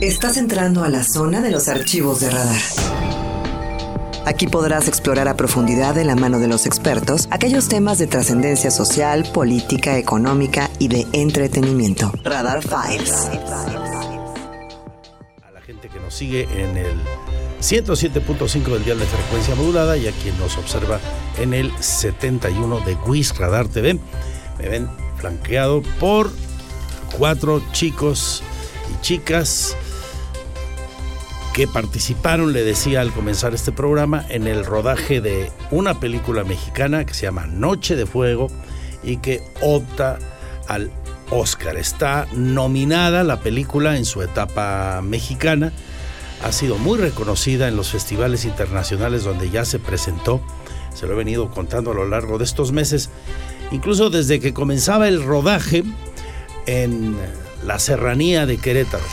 Estás entrando a la zona de los archivos de radar. Aquí podrás explorar a profundidad de la mano de los expertos aquellos temas de trascendencia social, política, económica y de entretenimiento. Radar Files. A la gente que nos sigue en el 107.5 del dial de frecuencia modulada y a quien nos observa en el 71 de WIS Radar TV. Me ven flanqueado por cuatro chicos y chicas que participaron, le decía al comenzar este programa, en el rodaje de una película mexicana que se llama Noche de Fuego y que opta al Oscar. Está nominada la película en su etapa mexicana. Ha sido muy reconocida en los festivales internacionales donde ya se presentó. Se lo he venido contando a lo largo de estos meses. Incluso desde que comenzaba el rodaje en la serranía de Querétaro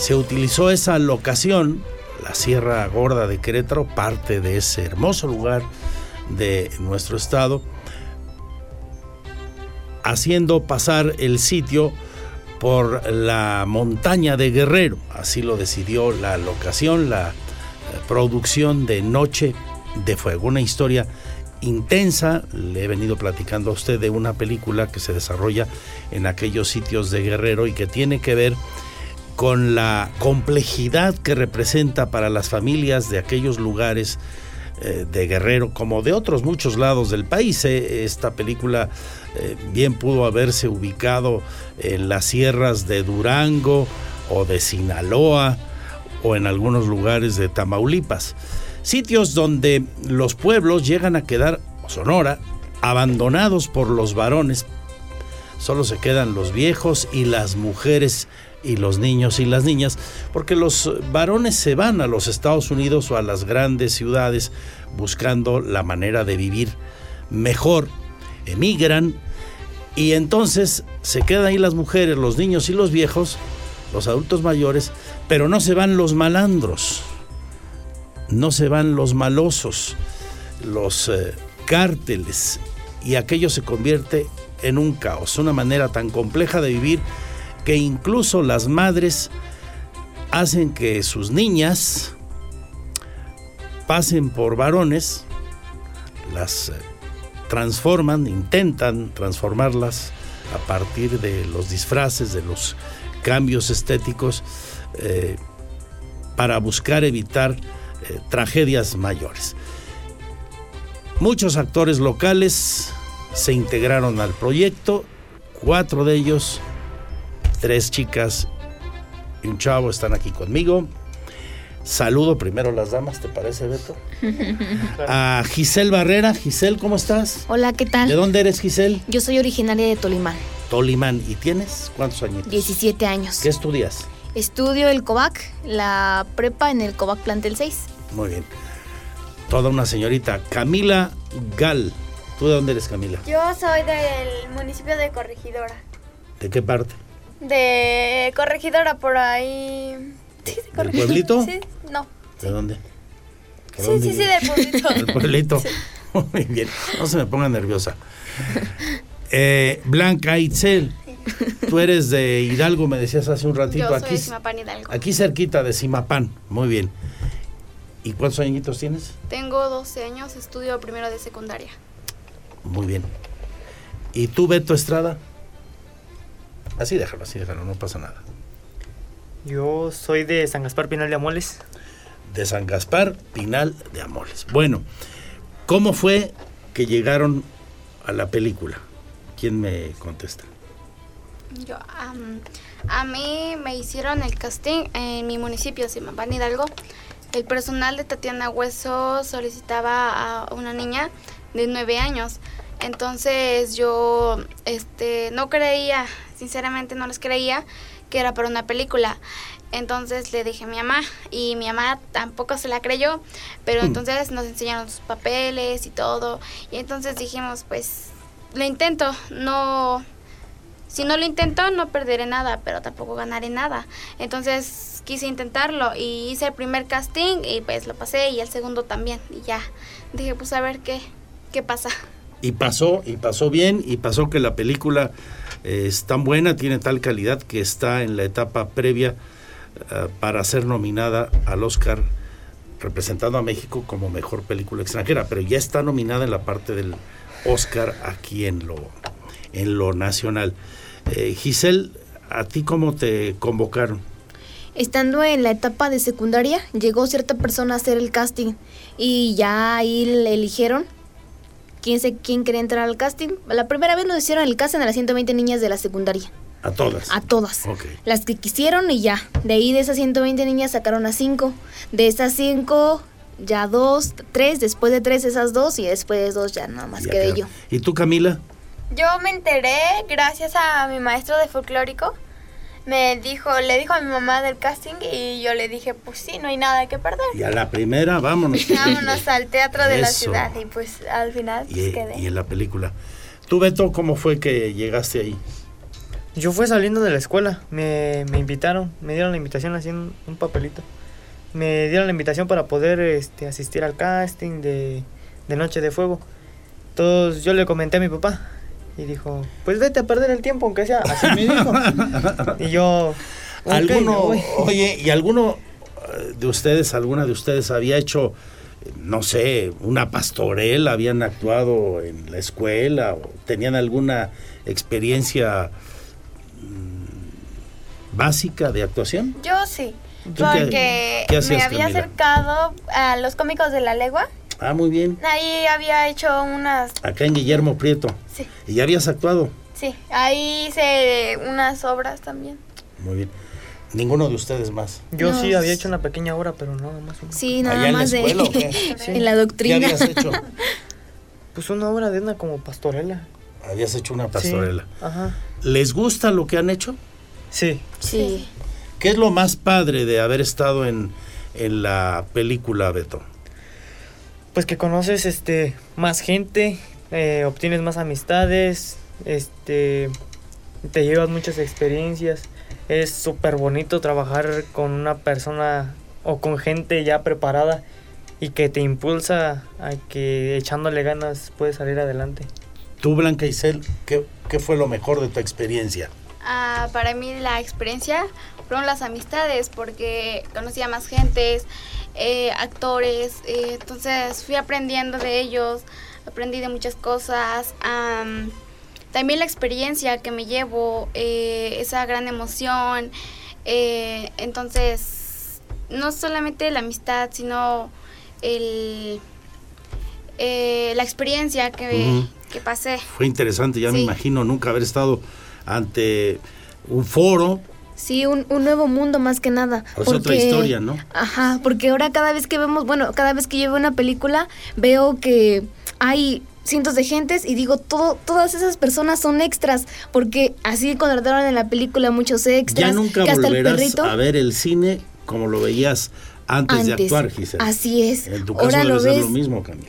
se utilizó esa locación, la Sierra Gorda de Querétaro, parte de ese hermoso lugar de nuestro estado, haciendo pasar el sitio por la montaña de Guerrero. Así lo decidió la locación, la producción de Noche de Fuego, una historia intensa. Le he venido platicando a usted de una película que se desarrolla en aquellos sitios de Guerrero y que tiene que ver con la complejidad que representa para las familias de aquellos lugares eh, de Guerrero como de otros muchos lados del país. Eh. Esta película eh, bien pudo haberse ubicado en las sierras de Durango o de Sinaloa o en algunos lugares de Tamaulipas. Sitios donde los pueblos llegan a quedar, Sonora, abandonados por los varones. Solo se quedan los viejos y las mujeres y los niños y las niñas, porque los varones se van a los Estados Unidos o a las grandes ciudades buscando la manera de vivir mejor, emigran y entonces se quedan ahí las mujeres, los niños y los viejos, los adultos mayores, pero no se van los malandros, no se van los malosos, los eh, cárteles y aquello se convierte en un caos, una manera tan compleja de vivir que incluso las madres hacen que sus niñas pasen por varones, las eh, transforman, intentan transformarlas a partir de los disfraces, de los cambios estéticos, eh, para buscar evitar eh, tragedias mayores. Muchos actores locales se integraron al proyecto, cuatro de ellos tres chicas y un chavo están aquí conmigo. Saludo primero a las damas, ¿te parece, Beto? A Giselle Barrera. Giselle, ¿cómo estás? Hola, ¿qué tal? ¿De dónde eres, Giselle? Yo soy originaria de Tolimán. Tolimán. ¿Y tienes cuántos años? 17 años. ¿Qué estudias? Estudio el COVAC, la prepa en el COVAC Plantel 6. Muy bien. Toda una señorita. Camila Gal. ¿Tú de dónde eres, Camila? Yo soy del municipio de Corregidora. ¿De qué parte? De Corregidora, por ahí. Sí, ¿Del pueblito? Sí, no. ¿De dónde? sí, sí, sí, del pueblito. Del pueblito. Muy bien. No se me ponga nerviosa. Eh, Blanca Itzel. Tú eres de Hidalgo, me decías hace un ratito. Yo soy aquí, de Simapán, Hidalgo. Aquí cerquita de Simapán. Muy bien. ¿Y cuántos añitos tienes? Tengo 12 años, estudio primero de secundaria. Muy bien. ¿Y tú, Beto Estrada? Así déjalo, así déjalo, no pasa nada. Yo soy de San Gaspar Pinal de Amoles. De San Gaspar Pinal de Amoles. Bueno, ¿cómo fue que llegaron a la película? ¿Quién me contesta? Yo, am, a mí me hicieron el casting en mi municipio, Simapán, Hidalgo. El personal de Tatiana Hueso solicitaba a una niña de nueve años. Entonces yo este, no creía, sinceramente no les creía que era para una película. Entonces le dije a mi mamá y mi mamá tampoco se la creyó, pero entonces nos enseñaron sus papeles y todo. Y entonces dijimos, pues lo intento, no... Si no lo intento no perderé nada, pero tampoco ganaré nada. Entonces quise intentarlo y hice el primer casting y pues lo pasé y el segundo también. Y ya dije, pues a ver qué, qué pasa. Y pasó, y pasó bien, y pasó que la película eh, es tan buena, tiene tal calidad que está en la etapa previa eh, para ser nominada al Oscar representando a México como mejor película extranjera, pero ya está nominada en la parte del Oscar aquí en lo, en lo nacional. Eh, Giselle, ¿a ti cómo te convocaron? Estando en la etapa de secundaria, llegó cierta persona a hacer el casting y ya ahí le eligieron quién, se, quién quería entrar al casting. La primera vez nos hicieron el casting a las 120 niñas de la secundaria. A todas. A todas. Ok. Las que quisieron y ya. De ahí de esas 120 niñas sacaron a 5. De esas 5, ya dos, tres. Después de tres, esas dos. Y después de dos, ya nada más Ya quedé yo. ¿Y tú, Camila? Yo me enteré gracias a mi maestro de folclórico. Me dijo, le dijo a mi mamá del casting y yo le dije, pues sí, no hay nada que perder. Y a la primera, vámonos. Vámonos al teatro de la ciudad y pues al final pues, y, quedé. y en la película. ¿Tú, Beto, cómo fue que llegaste ahí? Yo fui saliendo de la escuela, me, me invitaron, me dieron la invitación en un papelito. Me dieron la invitación para poder este, asistir al casting de, de Noche de Fuego. Entonces yo le comenté a mi papá y dijo, pues vete a perder el tiempo aunque sea. Así me dijo. y yo... "Ok, me ¿Alguno, voy". oye, y alguno eh, de ustedes, alguna de ustedes había hecho, no sé, una pastorela, habían actuado en la escuela o tenían alguna experiencia mm, básica de actuación? Yo sí, ¿Tú qué- porque qué hacías, me había Camila? acercado a los cómicos de la legua. Ah, muy bien. Ahí había hecho unas... Acá en Guillermo Prieto. Sí, ¿Y ya habías actuado? sí, ahí hice unas obras también. Muy bien. Ninguno de ustedes más. Yo sí No, había hecho una pequeña obra, pero nada más. una. Sí, ¿Allá nada en la más de escuela qué? Sí. en la ¿Qué doctrina. habías hecho? Pues una obra de una como pastorela. Habías hecho una pastorela. Sí, Ajá. ¿Les gusta lo que han hecho? Sí. Sí. ¿Qué es lo más padre de haber estado en, en la película, Beto? Pues que conoces este más gente, eh, obtienes más amistades, este te llevas muchas experiencias. Es súper bonito trabajar con una persona o con gente ya preparada y que te impulsa a que echándole ganas puedes salir adelante. Tú, Blanca Isel, ¿qué, qué fue lo mejor de tu experiencia? Ah, para mí la experiencia fueron las amistades porque conocí a más gentes, eh, actores, eh, entonces fui aprendiendo de ellos, aprendí de muchas cosas. am, también la experiencia que me llevo, eh, esa gran emoción. entonces, no solamente la amistad, sino el, la experiencia que, que pasé. Fue interesante, ya me imagino nunca haber estado ante un foro, Sí, un, un nuevo mundo más que nada. es otra historia, ¿no? Ajá, porque ahora cada vez que vemos, bueno, cada vez que yo veo una película, veo que hay cientos de gentes y digo, todo, todas esas personas son extras, porque así contrataron en la película muchos extras. Ya nunca que hasta el volverás perrito a ver el cine como lo veías antes, de actuar, Gisela. Así es. En tu caso ahora debe lo ser ves. lo mismo, Camila.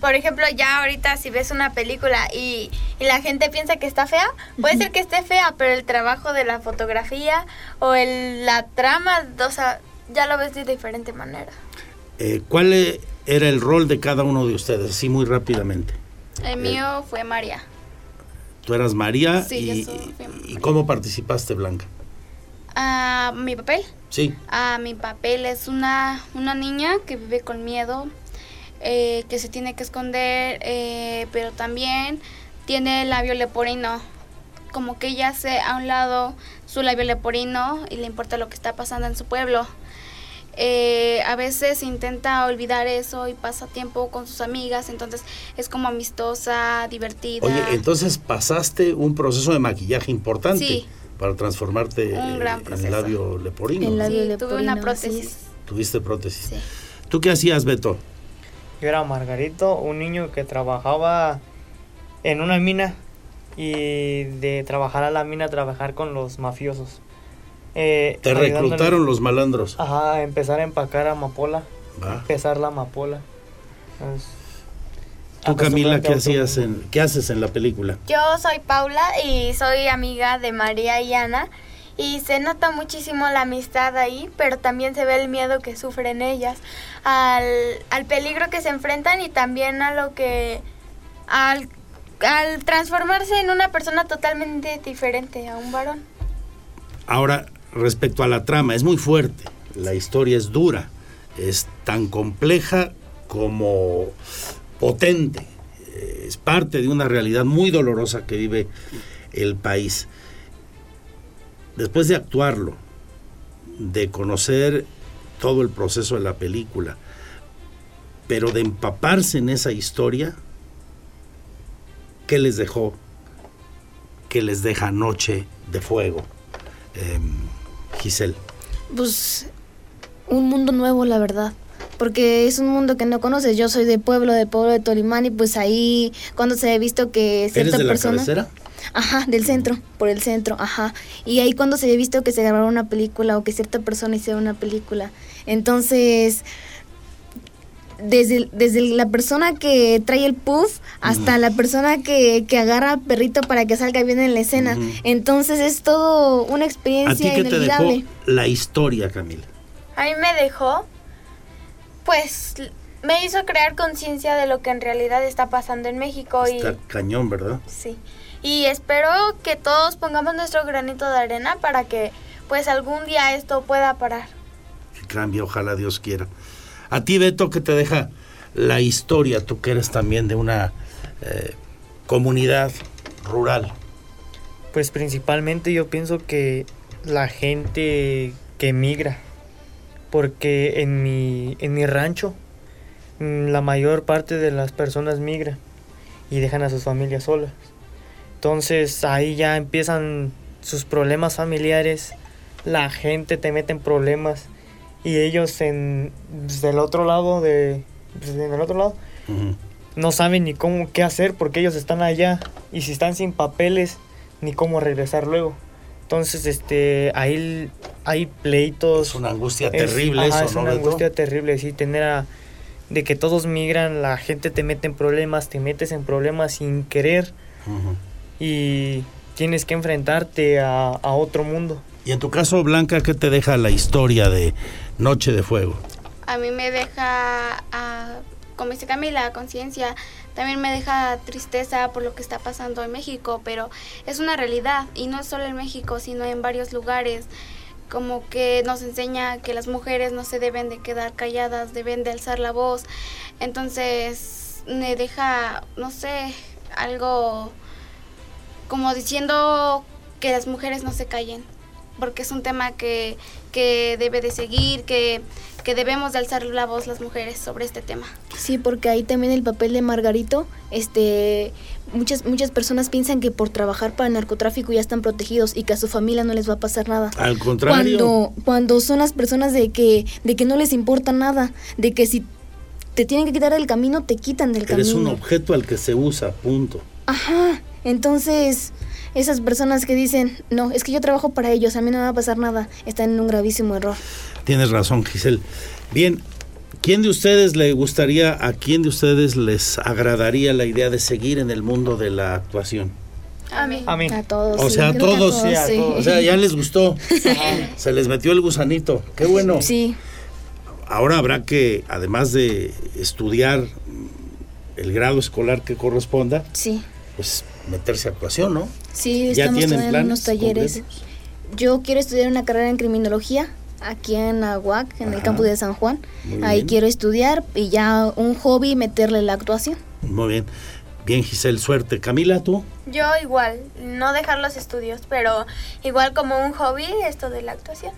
Por ejemplo, ya ahorita si ves una película y, y la gente piensa que está fea, puede ser que esté fea, pero el trabajo de la fotografía o el, la trama, o sea, ya lo ves de diferente manera. Eh, ¿Cuál eh, era el rol de cada uno de ustedes? Así muy rápidamente. El mío fue María. Tú eras María Sí, y, yo soy- y ¿cómo participaste, Blanca? Ah, mi papel. Sí. Ah, mi papel es una, una niña que vive con miedo, eh, que se tiene que esconder, eh, pero también tiene el labio leporino. Como que ella hace a un lado su labio leporino y le importa lo que está pasando en su pueblo. Eh, a veces intenta olvidar eso y pasa tiempo con sus amigas, entonces es como amistosa, divertida. Oye, entonces pasaste un proceso de maquillaje importante Sí. Para transformarte Un gran en labio leporino. El ¿no? labio Sí, leporino, tuve una prótesis. es. Tuviste prótesis. Sí. ¿Tú qué hacías, Beto? Yo era Margarito, un niño que trabajaba en una mina y de trabajar a la mina, trabajar con los mafiosos. Eh, Te reclutaron los malandros. Ajá, empezar a empacar amapola, Va. pesar la amapola. Es- Tú, Camila, ¿qué hacías en, qué haces en la película? Yo soy Paula y soy amiga de María y Ana y se nota muchísimo la amistad ahí, pero también se ve el miedo que sufren ellas, al, al peligro que se enfrentan y también a lo que... al, al transformarse en una persona totalmente diferente a un varón. Ahora, respecto a la trama, es muy fuerte, la historia es dura, es tan compleja como potente, es parte de una realidad muy dolorosa que vive el país. Después de actuarlo, de conocer todo el proceso de la película, pero de empaparse en esa historia, ¿qué les dejó? ¿Qué les deja Noche de Fuego? Eh, Giselle. Pues un mundo nuevo, la verdad. Porque es un mundo que no conoces. Yo soy de pueblo, de pueblo de Tolimán, y pues ahí cuando se ha visto que cierta ¿Eres de la persona. cabecera? Ajá, del centro, por el centro, ajá. Y ahí cuando se ha visto que se grabara una película o que cierta persona hiciera una película. Entonces, desde, desde la persona que trae el puff hasta la persona que, que agarra al perrito para que salga bien en la escena. Ujú. Entonces es todo una ¿A ti experiencia qué te dejó inolvidable. la historia, Camila? A mí me dejó, pues me hizo crear conciencia de lo que en realidad está pasando en México y Está cañón, ¿verdad? sí. Y espero que todos pongamos nuestro granito de arena para que pues algún día esto pueda parar. Que cambie, ojalá Dios quiera. A ti, Beto, ¿qué te deja la historia? Tú que eres también de una eh, comunidad rural. Pues principalmente yo pienso que la gente que migra, porque en mi, en mi rancho mm, la mayor parte de las personas migran y dejan a sus familias solas. Entonces ahí ya empiezan sus problemas familiares, la gente te mete en problemas y ellos en pues, del otro lado de pues, en el otro lado no saben ni cómo qué hacer porque ellos están allá y si están sin papeles ni cómo regresar luego. Entonces, este, ahí hay pleitos. Es una angustia Es- terrible ajá, eso, es ¿no, una angustia terrible, sí, tener a de que todos migran, la gente te mete en problemas, te metes en problemas sin querer Ujú. y tienes que enfrentarte a, a otro mundo. Y en tu caso, Blanca, ¿qué te deja la historia de Noche de Fuego? A mí me deja, ah, como dice Camila, conciencia. También me deja tristeza por lo que está pasando en México, pero es una realidad y no es solo en México, sino en varios lugares. Como que nos enseña que las mujeres no se deben de quedar calladas, deben de alzar la voz. Entonces me deja, no sé, algo como diciendo que las mujeres no se callen, porque es un tema que, que debe de seguir, que, que debemos de alzar la voz las mujeres sobre este tema. Sí, porque ahí también el papel de Margarito, este, muchas muchas personas piensan que por trabajar para el narcotráfico ya están protegidos y que a su familia no les va a pasar nada. Al contrario, Cuando cuando son las personas de que de que no les importa nada, de que si te tienen que quitar del camino te quitan del eres un camino. objeto al que se usa, punto. Ajá. Entonces, esas personas que dicen, "No, es que yo trabajo para ellos, a mí no me va a pasar nada", están en un gravísimo error. Tienes razón, Giselle. Bien, ¿quién de ustedes le gustaría, a quién de ustedes les agradaría la idea de seguir en el mundo de la actuación? A mí. A mí. A todos. O sí, sea, a todos, sí, a sí. todos. O sea, ya les gustó. Se les metió el gusanito. Qué bueno. Sí. Ahora habrá que, además de estudiar el grado escolar que corresponda, Sí. pues meterse a actuación, ¿no? Sí, ¿Ya estamos tienen planes unos talleres. concretos? Yo quiero estudiar una carrera en criminología aquí en Aguac, en Ajá. el campus de San Juan. Muy Ahí bien. quiero estudiar y ya un hobby meterle la actuación. Muy bien. Bien, Giselle, suerte. Camila, ¿tú? Yo igual, no dejar los estudios, pero igual como un hobby esto de la actuación.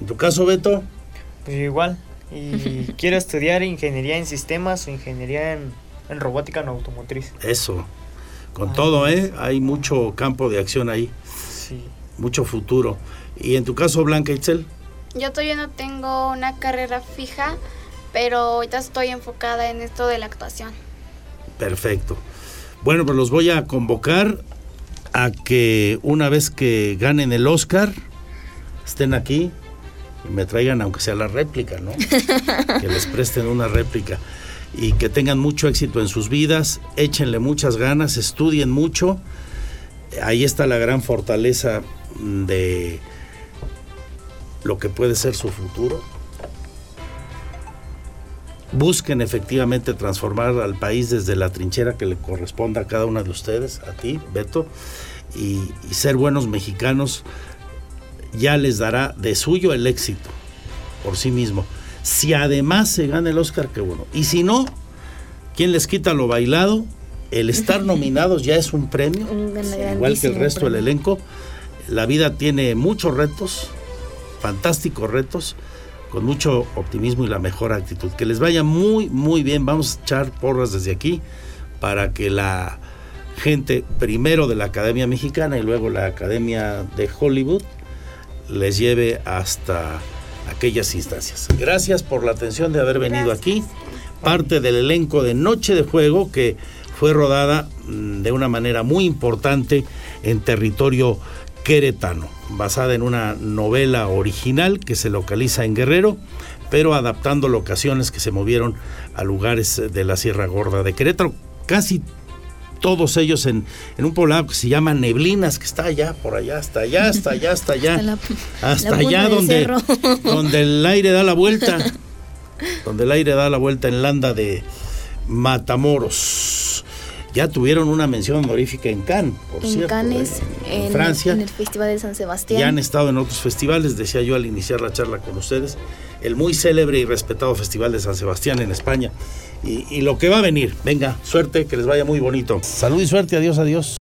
En tu caso, Beto, Pues igual. Y quiero estudiar ingeniería en sistemas o ingeniería en, en robótica no automotriz. eso. Con todo, ¿eh? Hay mucho campo de acción ahí, Sí. mucho futuro. Y en tu caso, Blanca Itzel, Yo todavía no tengo una carrera fija, pero ahorita estoy enfocada en esto de la actuación. perfecto. Bueno, pues los voy a convocar a que una vez que ganen el Oscar, estén aquí y me traigan, aunque sea la réplica, ¿no? que les presten una réplica y que tengan mucho éxito en sus vidas, échenle muchas ganas, estudien mucho. Ahí está la gran fortaleza de lo que puede ser su futuro. Busquen efectivamente transformar al país desde la trinchera que le corresponda a cada una de ustedes, a ti, Beto, y, y ser buenos mexicanos ya les dará de suyo el éxito por sí mismo. Si además se gana el Oscar, qué bueno. Y si no, ¿quién les quita lo bailado? El estar nominados ya es un premio, Un igual que el resto del elenco. La vida tiene muchos retos, fantásticos retos, con mucho optimismo y la mejor actitud. Que les vaya muy, muy bien. Vamos a echar porras desde aquí para que la gente, primero de la Academia Mexicana y luego la Academia de Hollywood, les lleve hasta aquellas instancias. Gracias por la atención de haber venido aquí. Parte del elenco de Noche de Juego que fue rodada mm, de una manera muy importante en territorio queretano, basada en una novela original que se localiza en Guerrero, pero adaptando locaciones que se movieron a lugares de la Sierra Gorda de Querétaro. Casi todos ellos en, en un poblado que se llama Neblinas, que está allá, por allá, hasta allá, hasta allá, hasta allá. Hasta la- hasta la punta allá donde, donde el aire da la vuelta. donde el aire da la vuelta en Landa de Matamoros. Ya tuvieron una mención honorífica en Cannes, por En cierto, Cannes, ¿eh? en, Francia. en el Festival de San Sebastián. Ya han estado en otros festivales, decía yo al iniciar la charla con ustedes, el muy célebre y respetado Festival de San Sebastián en España. Y, lo que va a venir, venga, suerte, que les vaya muy bonito. Salud y suerte, adiós, adiós.